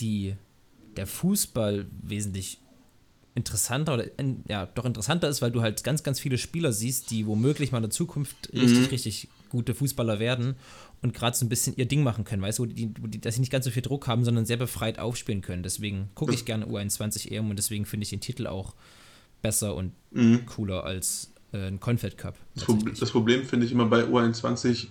die, der Fußball wesentlich interessanter oder ja, doch interessanter ist, weil du halt ganz, ganz viele Spieler siehst, die womöglich mal in der Zukunft richtig, richtig gute Fußballer werden und gerade so ein bisschen ihr Ding machen können, weißt du, die, die, dass sie nicht ganz so viel Druck haben, sondern sehr befreit aufspielen können. Deswegen gucke ich gerne U21 EM und deswegen finde ich den Titel auch besser und cooler als äh, ein Confed Cup. Das, das Problem finde ich immer bei U21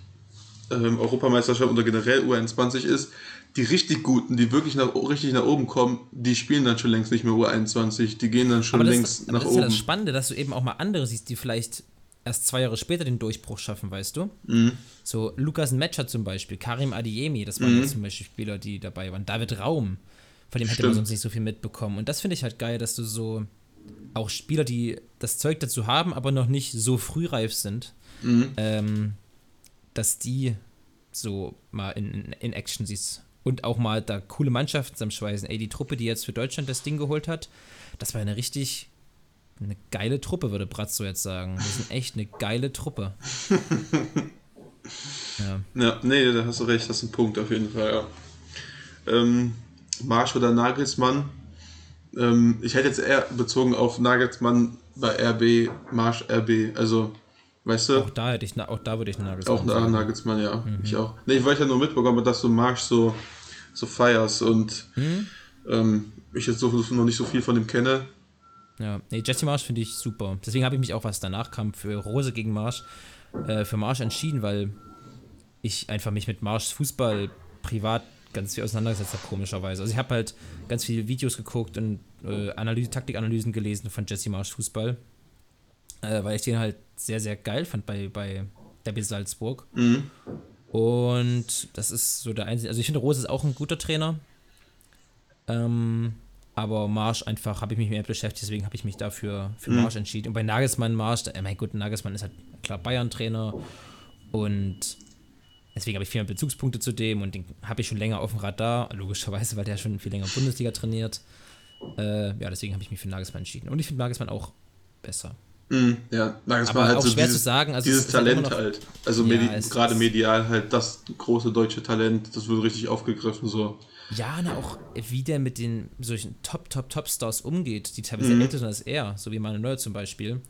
ähm, Europameisterschaft oder generell U21 ist, die richtig guten, die wirklich nach, richtig nach oben kommen, die spielen dann schon längst nicht mehr U21, die gehen dann schon Aber das, längst aber nach das ist ja oben. das Spannende, dass du eben auch mal andere siehst, die vielleicht erst zwei Jahre später den Durchbruch schaffen, weißt du? Mhm. So Lukas Metscher zum Beispiel, Karim Adiemi, das waren jetzt zum Beispiel Spieler, die dabei waren. David Raum, von dem hätte man Stimmt. sonst nicht so viel mitbekommen. Und das finde ich halt geil, dass du so auch Spieler, die das Zeug dazu haben, aber noch nicht so frühreif sind, Mhm. ähm, dass die so mal in, in, Action siehst. Und auch mal da coole Mannschaften zusammenschweißen. Ey, die Truppe, die jetzt für Deutschland das Ding geholt hat, das war eine richtig eine geile Truppe, würde Bratzo jetzt sagen. Wir sind echt eine geile Truppe. <laughs> ja. Ja, nee, da hast du recht, das ist ein Punkt auf jeden Fall, ja. Ähm, Marsch oder Nagelsmann? Ähm, ich hätte jetzt eher bezogen auf Nagelsmann bei RB, Marsch RB, also, weißt du? Auch da hätte ich, auch da würde ich Nagelsmann Auch sagen. Nagelsmann, ja. Ich auch. Nee, weil ich ja nur mitbekommen, habe, dass du Marsch so, so feierst und ähm, ich jetzt so, noch nicht so viel von dem kenne. Ja, nee, Jesse Marsch finde ich super. Deswegen habe ich mich auch, was danach kam, für Rose gegen Marsch, äh, für Marsch entschieden, weil ich einfach mich mit Marschs Fußball privat ganz viel auseinandergesetzt habe, komischerweise. Also ich habe halt ganz viele Videos geguckt und äh, Analyse, Taktikanalysen gelesen von Jesse Marsch Fußball, äh, weil ich den halt sehr, sehr geil fand bei, bei Derby Salzburg. Und das ist so der einzige, also ich finde Rose ist auch ein guter Trainer, ähm, aber Marsch einfach habe ich mich mehr beschäftigt, deswegen habe ich mich dafür für Mhm. Marsch entschieden. Und bei Nagelsmann Marsch, äh, mein Gott, Nagelsmann ist halt klar Bayern-Trainer und deswegen habe ich viel mehr Bezugspunkte zu dem und den habe ich schon länger auf dem Radar, logischerweise, weil der schon viel länger Bundesliga trainiert. Äh, ja, deswegen habe ich mich für Nagelsmann entschieden. Und ich finde Nagelsmann auch besser. Mhm, ja, Nagelsmann Aber halt auch so schwer dieses, zu sagen. Also dieses halt Talent noch- halt. Also Ja, medi gerade medial halt das große deutsche Talent, das wird richtig aufgegriffen so. Ja, na auch wie der mit den solchen Top, Top, Top-Stars umgeht, die teilweise Mhm. älter sind als er, so wie Manuel Neuer zum Beispiel.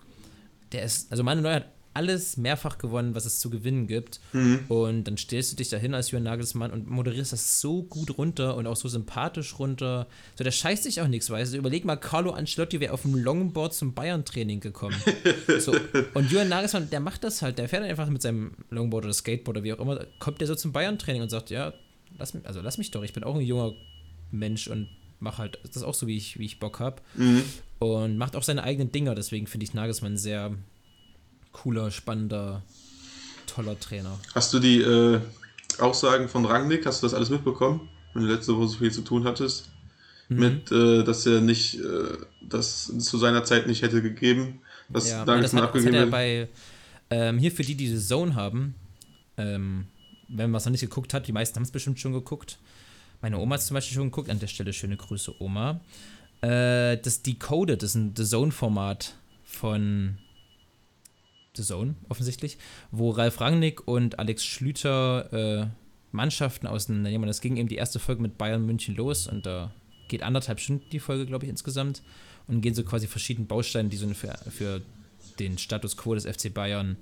Der ist, also Manuel Neuer hat alles mehrfach gewonnen, was es zu gewinnen gibt. Mhm. Und dann stellst du dich dahin als Jürgen Nagelsmann und moderierst das so gut runter und auch so sympathisch runter. So, der scheißt sich auch nichts, weißt du. Überleg mal, Carlo Ancelotti wäre auf dem Longboard zum Bayern-Training gekommen. <laughs> so, und Jürgen Nagelsmann, der macht das halt. Der fährt einfach mit seinem Longboard oder Skateboard oder wie auch immer, kommt der so zum Bayern-Training und sagt, ja, lass mich, also lass mich doch, ich bin auch ein junger Mensch und mach halt das auch so, wie ich, wie ich Bock habe. Mhm. Und macht auch seine eigenen Dinger. Deswegen finde ich Nagelsmann sehr cooler, spannender, toller Trainer. Hast du die äh, Aussagen von Rangnick, hast du das alles mitbekommen? Wenn du letzte Woche so viel zu tun hattest? Mhm. Mit, äh, dass er nicht, äh, das zu seiner Zeit nicht hätte gegeben, dass Ja, Nagelsmann das, hat, das hat abgegeben er bei, ähm, hier für die, die diese Zone haben, ähm, wenn man es noch nicht geguckt hat, die meisten haben es bestimmt schon geguckt. Meine Oma hat es zum Beispiel schon geguckt, an der Stelle schöne Grüße, Oma. Äh, das Decoded ist ein The Zone-Format von The Zone, offensichtlich, wo Ralf Rangnick und Alex Schlüter äh, Mannschaften auseinandernehmen. Das ging eben die erste Folge mit Bayern München los und da geht anderthalb Stunden die Folge, glaube ich, insgesamt. Und gehen so quasi verschiedene Bausteine, die so für, für den Status quo des FC Bayern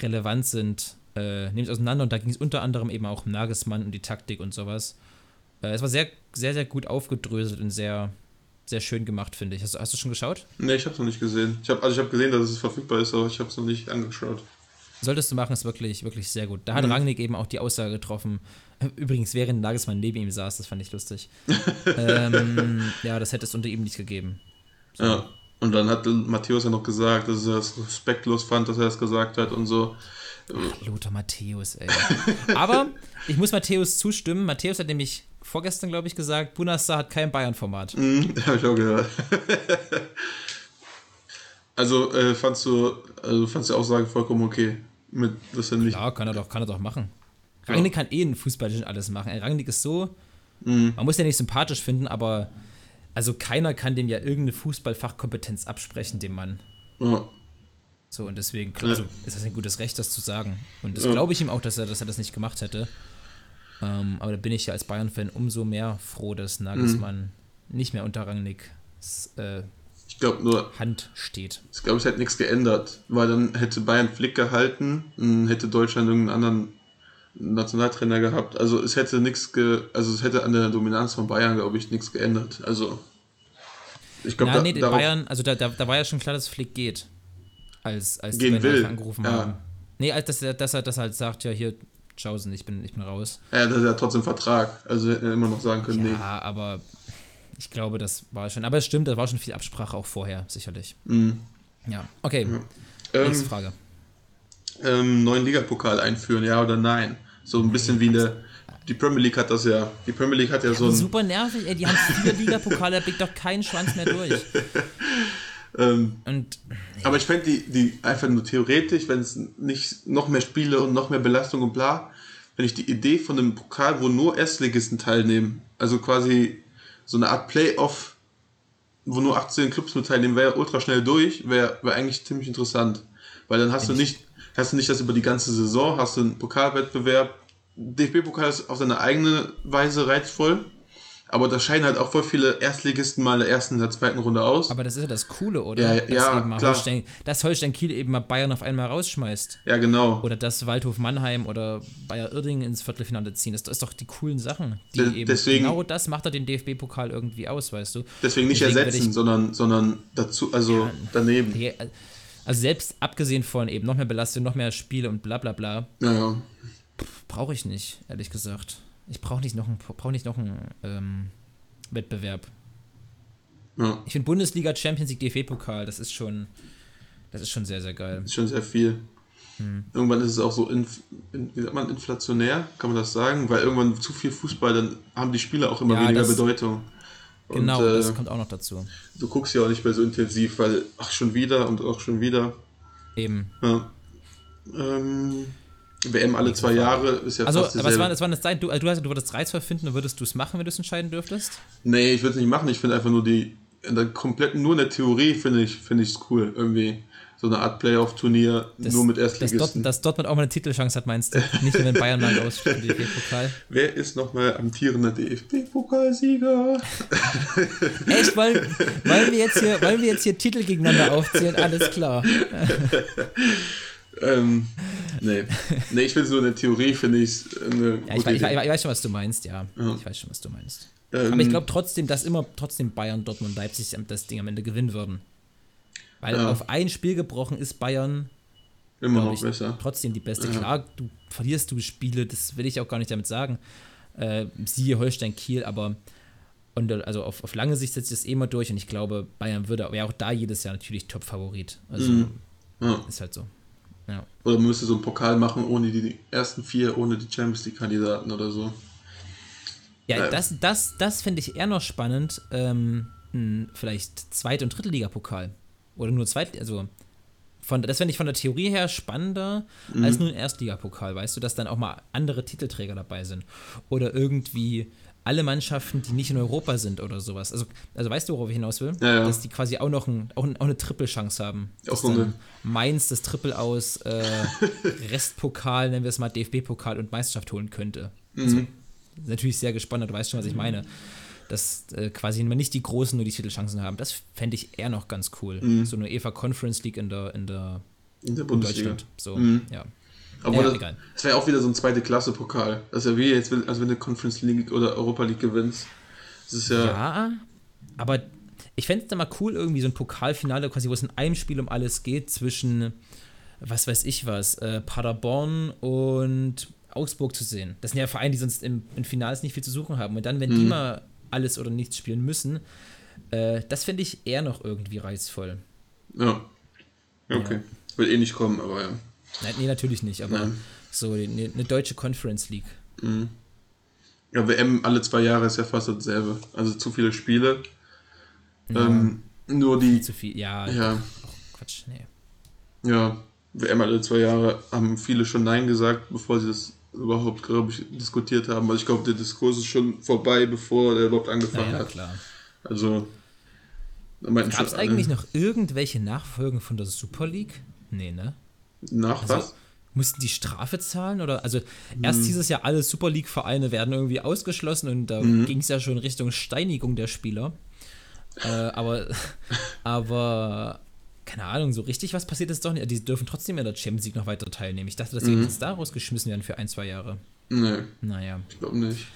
relevant sind, äh, nehmen es auseinander. Und da ging es unter anderem eben auch um Nagelsmann und die Taktik und sowas. Äh, es war sehr, sehr, sehr gut aufgedröselt und sehr, sehr schön gemacht, finde ich. Hast, du- hast du schon geschaut? Nee, ich habe es noch nicht gesehen. Ich hab, also ich habe gesehen, dass es verfügbar ist, aber ich habe es noch nicht angeschaut. Solltest du machen, ist wirklich, wirklich sehr gut. Da hat Mhm. Rangnick eben auch die Aussage getroffen. Übrigens, während Nagelsmann neben ihm saß, das fand ich lustig. <laughs> ähm, ja, das hätte es unter ihm nicht gegeben. Ja. Und dann hat Matthäus ja noch gesagt, dass er es respektlos fand, dass er es gesagt hat und so. Lothar Matthäus, ey. Aber ich muss Matthäus zustimmen. Matthäus hat nämlich vorgestern, glaube ich, gesagt, Bunassa hat kein Bayern-Format. Mhm, <laughs> habe ich auch gehört. <laughs> also äh, fandst du, also fandst du die Aussage vollkommen okay, mit, dass er nicht. Ja, kann er doch, kann er doch machen. Rangnick kann eh in Fußball alles machen. Rangnick ist so, Mhm. man muss ja nicht sympathisch finden, aber also keiner kann dem ja irgendeine Fußballfachkompetenz absprechen, dem Mann. Ja. So, und deswegen klar, Ja. ist das ein gutes Recht, das zu sagen. Und das Ja. glaube ich ihm auch, dass er, dass er das nicht gemacht hätte. Ähm, aber da bin ich ja als Bayern-Fan umso mehr froh, dass Nagelsmann Mhm. nicht mehr unter Rangnicks äh, Ich nur, Hand steht. ich glaube, es hätte nichts geändert, weil dann hätte Bayern Flick gehalten, dann hätte Deutschland irgendeinen anderen Nationaltrainer gehabt. Also es hätte nichts ge, also es hätte an der Dominanz von Bayern, glaube ich, nichts geändert. Also ich glaube, da, nee, Bayern, also da, da, da war ja schon klar, dass Flick geht. Als, als Gehen will, angerufen ja. haben. Nee, als dass er, dass er das halt sagt, ja, hier, Tschaußen, ich bin, ich bin raus. ja, das ist ja trotzdem Vertrag. Also hätten wir immer noch sagen können, Ja, aber ich glaube, das war schon. Aber es stimmt, da war schon viel Absprache auch vorher, sicherlich. nee. Mhm. Ja, okay. Ähm, Nächste Frage. ähm, neuen Ligapokal einführen, ja oder nein? So ein bisschen wie eine. Die Premier League hat das ja. Die Premier League hat ja so ein. Super nervig, ey. Die haben vier <laughs> Ligapokale, da blickt doch kein Schwanz mehr durch. <laughs> Ähm, Und aber ich fände die, die einfach nur theoretisch, wenn es nicht noch mehr Spiele und noch mehr Belastung und bla, wenn ich die Idee von einem Pokal, wo nur Erstligisten teilnehmen, also quasi so eine Art Playoff, wo nur 18 Clubs mit teilnehmen, wäre ultra schnell durch, wäre wär eigentlich ziemlich interessant. Weil dann hast du nicht, hast du nicht das über die ganze Saison, hast du einen Pokalwettbewerb. DFB-Pokal ist auf seine eigene Weise reizvoll, aber da scheinen halt auch voll viele Erstligisten mal in der ersten, in der zweiten Runde aus. aber das ist ja das Coole, oder? Ja, dass, ja, eben klar. Holstein, dass Holstein Kiel eben mal Bayern auf einmal rausschmeißt. ja, genau. Oder dass Waldhof Mannheim oder Bayer Irding ins Viertelfinale ziehen. Das ist doch die coolen Sachen. Die deswegen- genau das macht er den DFB-Pokal irgendwie aus, weißt du? Deswegen nicht Deswegen ersetzen, würde sondern, sondern dazu, also daneben. ich- Also selbst abgesehen von eben noch mehr Belastung, noch mehr Spiele und bla bla bla, Naja. brauche ich nicht, ehrlich gesagt. Ich brauche nicht noch einen, brauch nicht noch einen ähm, Wettbewerb. Ja, Ich finde Bundesliga, Champions League, DFB-Pokal, das ist schon, das ist schon sehr, sehr geil. ist schon sehr viel. Hm. Irgendwann ist es auch so, inf, in, wie sagt man, inflationär, kann man das sagen? Weil irgendwann zu viel Fußball, dann haben die Spiele auch immer Ja, weniger das- Bedeutung. Und, Genau, äh, das kommt auch noch dazu. du guckst ja auch nicht mehr so intensiv, weil, ach, schon wieder und auch schon wieder. Eben. Ja. Ähm, WM alle zwei Jahre ist ja Also, fast aber es war, eine Zeit, du, also du, hast- du würdest reizvoll finden und würdest du es machen, wenn du es entscheiden dürftest? Nee, ich würde es nicht machen. Ich finde einfach nur die, in der kompletten, nur in der Theorie finde ich finde ich es cool. Irgendwie so eine Art Playoff-Turnier nur mit dass, Dort, Erstligisten. dass Dortmund auch mal eine Titelchance hat, meinst du? <laughs> Nicht nur wenn Bayern mal ausspielt DFB-Pokal. Wer ist nochmal amtierender DFB-Pokalsieger? <laughs> Echt, wollen, wollen, wir jetzt hier, wollen wir jetzt hier Titel gegeneinander aufzählen? Alles klar. <laughs> ähm, nee. nee, ich finde es nur in der Theorie, finde ich es eine Ja, ich, gute weiß- ich, Idee. weiß- ich weiß schon, was du meinst, ja. Ja. Ich weiß schon, was du meinst. Ähm, Aber ich glaube trotzdem, dass immer trotzdem Bayern, Dortmund, Leipzig das Ding am Ende gewinnen würden. Weil Ja. auf ein Spiel gebrochen ist Bayern immer noch ich, besser. trotzdem die beste. Ja. Klar, du verlierst du Spiele, das will ich auch gar nicht damit sagen. Äh, siehe Holstein Kiel, aber und also auf, auf lange Sicht setzt sich das eh mal durch und ich glaube, Bayern würde wäre auch da jedes Jahr natürlich Top-Favorit. Also Mhm. Ja. ist halt so. Ja. Oder man müsste so einen Pokal machen ohne die, ersten vier, ohne die Champions League-Kandidaten oder so. Ja, Ähm. das, das, das finde ich eher noch spannend. Ähm, hm, vielleicht Zweit- und Drittliga-Pokal. Oder nur Zweit, also von, das fände ich von der Theorie her spannender Mhm. als nur ein Erstligapokal, weißt du, dass dann auch mal andere Titelträger dabei sind. Oder irgendwie alle Mannschaften, die nicht in Europa sind oder sowas. Also, also weißt du, worauf ich hinaus will? Ja, ja. Dass die quasi auch noch ein, auch, ein, auch eine Triple-Chance haben. Auch dann Mainz das Triple aus äh, <laughs> Restpokal, nennen wir es mal DFB-Pokal und Meisterschaft holen könnte. Mhm. Natürlich sehr gespannt, du weißt schon, was ich meine. Dass äh, quasi nicht die Großen nur die Titelchancen haben. Das fände ich eher noch ganz cool. Mhm. So eine EVA Conference League in der, in der In der in Bundesliga. Deutschland. So, Mhm. ja. Aber Ja, das, egal. das wäre auch wieder so ein zweite Klasse-Pokal. Das ist ja wie jetzt, wenn- also wenn du Conference League oder Europa League gewinnst. Das ist ja. Ja, aber ich fände es dann mal cool, irgendwie so ein Pokalfinale, quasi, wo es in einem Spiel um alles geht, zwischen, was weiß ich was, äh, Paderborn und Augsburg zu sehen. Das sind ja Vereine, die sonst im, in Finals nicht viel zu suchen haben. Und dann, wenn die Mhm. mal alles oder nichts spielen müssen, äh, das finde ich eher noch irgendwie reizvoll. Ja. ja okay. Wird eh nicht kommen, aber ja. Nein, nee, natürlich nicht, aber Nein. so eine, eine deutsche Conference League. Mhm. Ja, WM alle zwei Jahre ist ja fast dasselbe. Also zu viele Spiele. Ähm, nur die. Zu viel, ja, Ja. Ach, Quatsch, nee. Ja, WM alle zwei Jahre haben viele schon Nein gesagt, bevor sie das überhaupt, glaube ich, diskutiert haben. Also ich glaube, der Diskurs ist schon vorbei, bevor der überhaupt angefangen Naja, hat. klar. Also, Gab es eigentlich noch irgendwelche Nachfolgen von der Super League? Nee, ne? Nach Also, was? Mussten die Strafe zahlen? Oder also erst Hm. hieß es ja, alle Super League-Vereine werden irgendwie ausgeschlossen und da Mhm. ging es ja schon Richtung Steinigung der Spieler. äh, aber, <laughs> aber keine Ahnung, so richtig was passiert ist doch nicht. Die dürfen trotzdem in der Champions League noch weiter teilnehmen. Ich dachte, dass die Mhm. jetzt da rausgeschmissen werden für ein, zwei Jahre. Nee, Naja, ich glaube nicht.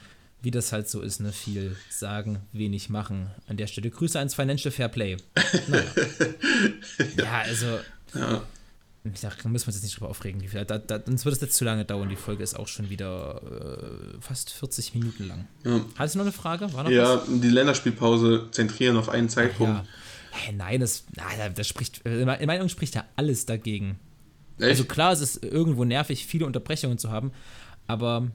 wie das halt so ist, ne? Viel sagen, wenig machen. An der Stelle Grüße ans Financial Fair Play. <laughs> Naja. ja, also. Ja. Ich dachte, da müssen wir uns jetzt nicht drüber aufregen. Da, da, sonst wird es jetzt zu lange dauern. Die Folge ist auch schon wieder äh, fast 40 Minuten lang. Ja, Hattest du noch eine Frage? Noch ja die Länderspielpause zentrieren auf einen was? Zeitpunkt. Ja. Hä, nein, das, na, das spricht, äh, in meiner Augen spricht ja alles dagegen. Echt? Also klar, es ist irgendwo nervig, viele Unterbrechungen zu haben, aber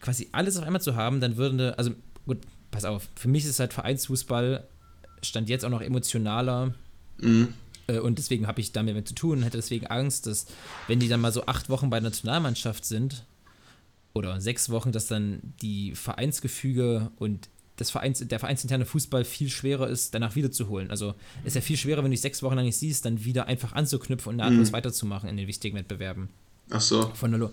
quasi alles auf einmal zu haben, dann würde, also gut, pass auf, für mich ist halt Vereinsfußball stand jetzt auch noch emotionaler mhm. Äh, und deswegen habe ich damit zu tun und hätte deswegen Angst, dass wenn die dann mal so acht Wochen bei der Nationalmannschaft sind oder sechs Wochen, dass dann die Vereinsgefüge und das Vereins, der vereinsinterne Fußball viel schwerer ist, danach wiederzuholen. Also ist ja viel schwerer, wenn du dich sechs Wochen lang nicht siehst, dann wieder einfach anzuknüpfen und nahtlos Mhm. weiterzumachen in den wichtigen Wettbewerben. Ach so. Von der Lo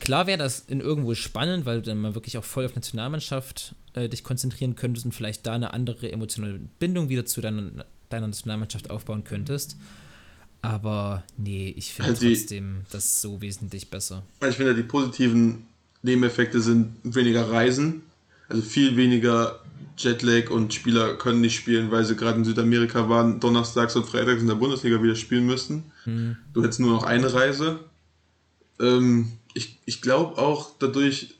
Klar wäre das in irgendwo spannend, weil du dann mal wirklich auch voll auf Nationalmannschaft äh, dich konzentrieren könntest und vielleicht da eine andere emotionale Bindung wieder zu deiner, deiner Nationalmannschaft aufbauen könntest. Aber nee, ich finde Also trotzdem das so wesentlich besser. Ich finde, die positiven Nebeneffekte sind weniger Reisen, also viel weniger Jetlag und Spieler können nicht spielen, weil sie gerade in Südamerika waren, donnerstags und freitags in der Bundesliga wieder spielen müssten. Hm. Du hättest nur noch eine Reise. Ähm, ich ich glaube auch dadurch,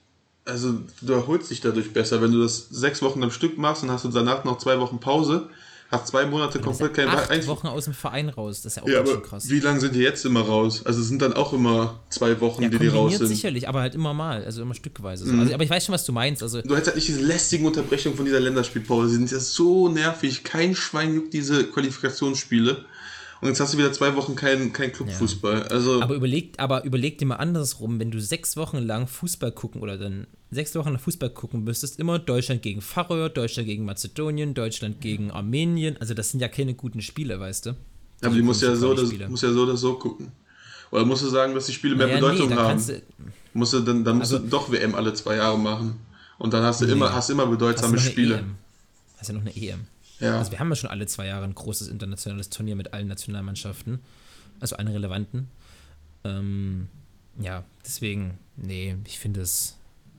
also du erholst dich dadurch besser, wenn du das sechs Wochen am Stück machst und hast du danach noch zwei Wochen Pause, hast zwei Monate ist komplett ja kein acht Einf- Wochen aus dem Verein raus, das ist ja auch Ja, aber krass. wie lange sind die jetzt immer raus? Also es sind dann auch immer zwei Wochen, ja, die die raus sind. sicherlich, aber halt immer mal, also immer stückweise. So. Mhm. Also, aber ich weiß schon, was du meinst. Also, Du hättest halt nicht diese lästigen Unterbrechungen von dieser Länderspielpause. Die sind ja so nervig. Kein Schwein juckt diese Qualifikationsspiele. Und jetzt hast du wieder zwei Wochen kein, kein Clubfußball. Also, Aber überleg, aber überleg dir mal andersrum, wenn du sechs Wochen lang Fußball gucken oder dann sechs Wochen lang Fußball gucken müsstest, immer Deutschland gegen Färöer, Deutschland gegen Mazedonien, Deutschland gegen Armenien. Also das sind ja keine guten Spiele, weißt du? aber die musst ja, so, das, Spiele. musst ja so oder so gucken. Oder musst du sagen, dass die Spiele mehr Naja, Bedeutung nee, haben? du, musst du, dann dann musst Also- du doch WM alle zwei Jahre machen. Und dann hast du immer, hast immer hast du bedeutsame noch eine Spiele. EM. Hast ja noch eine EM. Ja. Also wir haben ja schon alle zwei Jahre ein großes internationales Turnier mit allen Nationalmannschaften, also allen relevanten. Ähm, ja, deswegen, nee, ich finde das,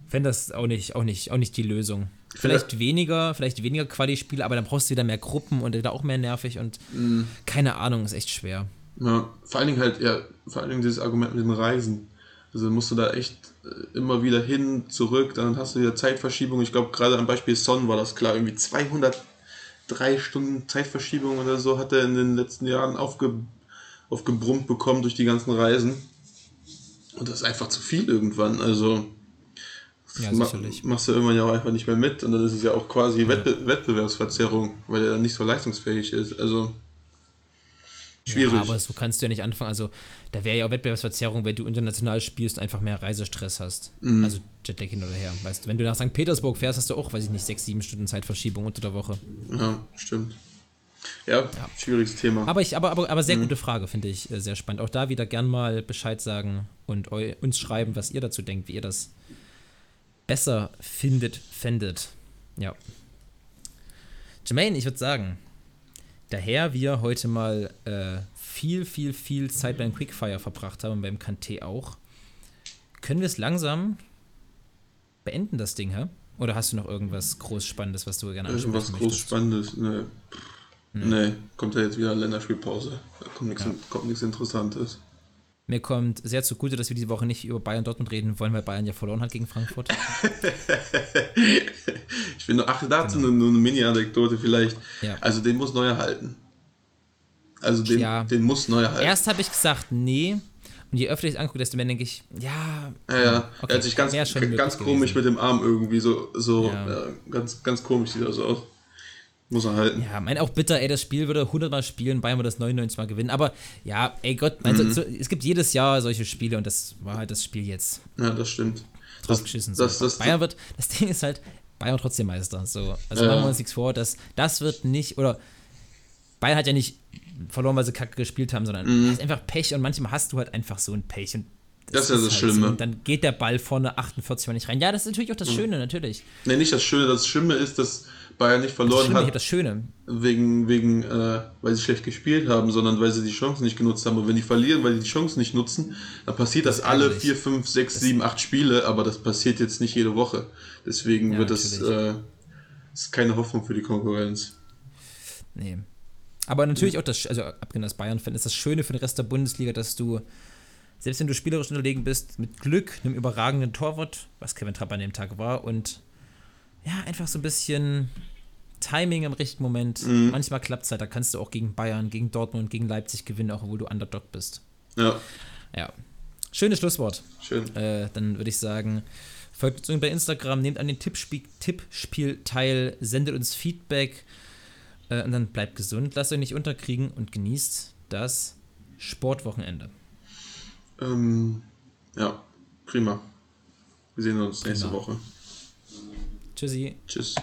finde das auch nicht, auch nicht, auch nicht die Lösung. Vielleicht weniger, vielleicht weniger Quali-Spiele, aber dann brauchst du wieder mehr Gruppen und wieder auch mehr nervig und Mhm. keine Ahnung, ist echt schwer. Ja, vor allen Dingen halt, ja, vor allen Dingen dieses Argument mit den Reisen. Also musst du da echt äh, immer wieder hin, zurück, dann hast du wieder Zeitverschiebung. Ich glaube, gerade am Beispiel Son war das klar. Irgendwie 203 Stunden Zeitverschiebung oder so hat er in den letzten Jahren aufge, aufgebrummt bekommen durch die ganzen Reisen. Und das ist einfach zu viel irgendwann. Also Ja, ma- sicherlich. machst du irgendwann ja auch einfach nicht mehr mit. Und dann ist es ja auch quasi Wettbe Wettbewerbsverzerrung, weil er dann nicht so leistungsfähig ist. Also schwierig. Ja, aber so kannst du ja nicht anfangen. Also, da wäre ja auch Wettbewerbsverzerrung, wenn du international spielst und einfach mehr Reisestress hast. Mhm. Also Jetlag hin oder her. Weißt du, wenn du nach St. Petersburg fährst, hast du auch, weiß ich nicht, sechs, sieben Stunden Zeitverschiebung unter der Woche. Ja, stimmt. Ja, schwieriges Thema. Aber ich, aber, aber, aber sehr gute Frage, finde ich äh, sehr spannend. Auch da wieder gern mal Bescheid sagen und eu, uns schreiben, was ihr dazu denkt, wie ihr das besser findet, fändet. Ja. Jermaine, ich würde sagen, daher wir heute mal äh, viel, viel, viel Zeit beim Quickfire verbracht haben, beim Kanté auch, können wir es langsam beenden, das Ding, hä? Oder hast du noch irgendwas groß Spannendes, was du gerne ansprechen Irgendwas groß möchtest? Spannendes. Nee. Nee, kommt ja jetzt wieder Länderspielpause. Da kommt nichts Ja. kommt nichts Interessantes. Mir kommt sehr zugute, dass wir diese Woche nicht über Bayern Dortmund reden wollen, weil Bayern ja verloren hat gegen Frankfurt. <laughs> Ich finde, ach, dazu nur, nur eine Mini-Anekdote vielleicht. Genau. Ja. Also den muss Neuer halten. Also den, Ja. den muss Neuer halten. Erst habe ich gesagt, nee. Und je öfter ich es angucke, desto mehr denke ich, ja. ja, ja. okay, er hat sich ganz, ganz komisch gewesen. mit dem Arm irgendwie so, so Ja. ja, ganz, ganz komisch sieht das aus. Muss er halten. Ja, mein auch bitter, ey, das Spiel würde 100 Mal spielen, Bayern würde das 99 Mal gewinnen. Aber ja, ey Gott, also, Mhm. so, es gibt jedes Jahr solche Spiele und das war halt das Spiel jetzt. Ja, das stimmt. Geschissen. So. das, das, Bayern wird, das Ding ist halt, Bayern trotzdem Meister. So. Also Ja. machen wir uns nichts vor, das, das wird nicht, oder Bayern hat ja nicht verloren, weil sie kacke gespielt haben, sondern es ist einfach Pech und manchmal hast du halt einfach so ein Pech und Mhm. Das ist ja das halt Schlimme. So. Und dann geht der Ball vorne 48 Mal nicht rein. Ja, das ist natürlich auch Mhm. das Schöne, natürlich. nee, nicht das Schöne. Das Schlimme ist, dass Bayern nicht Das verloren hab hat, das Schöne. wegen, wegen äh, weil sie schlecht gespielt haben, sondern weil sie die Chancen nicht genutzt haben. Und wenn die verlieren, weil die die Chancen nicht nutzen, dann passiert das, ist alle vier, fünf, sechs, sieben, acht Spiele, aber das passiert jetzt nicht jede Woche. Deswegen Ja, wird das äh, ist keine Hoffnung für die Konkurrenz. Nee. Aber natürlich auch das, also abgesehen als Bayern-Fan, ist das Schöne für den Rest der Bundesliga, dass du, selbst wenn du spielerisch unterlegen bist, mit Glück, einem überragenden Torwart, was Kevin Trapp an dem Tag war, und ja, einfach so ein bisschen Timing im richtigen Moment. Mhm. Manchmal klappt es halt, da kannst du auch gegen Bayern, gegen Dortmund, gegen Leipzig gewinnen, auch obwohl du Underdog bist. Ja, Ja. Schönes Schlusswort. schön. Äh, dann würde ich sagen, folgt uns bei Instagram, nehmt an den Tippspiel, Tippspiel teil, sendet uns Feedback äh, und dann bleibt gesund, lasst euch nicht unterkriegen und genießt das Sportwochenende. Ähm, ja, prima. Wir sehen uns nächste Prima. Woche. Tschüssi. Tschüss.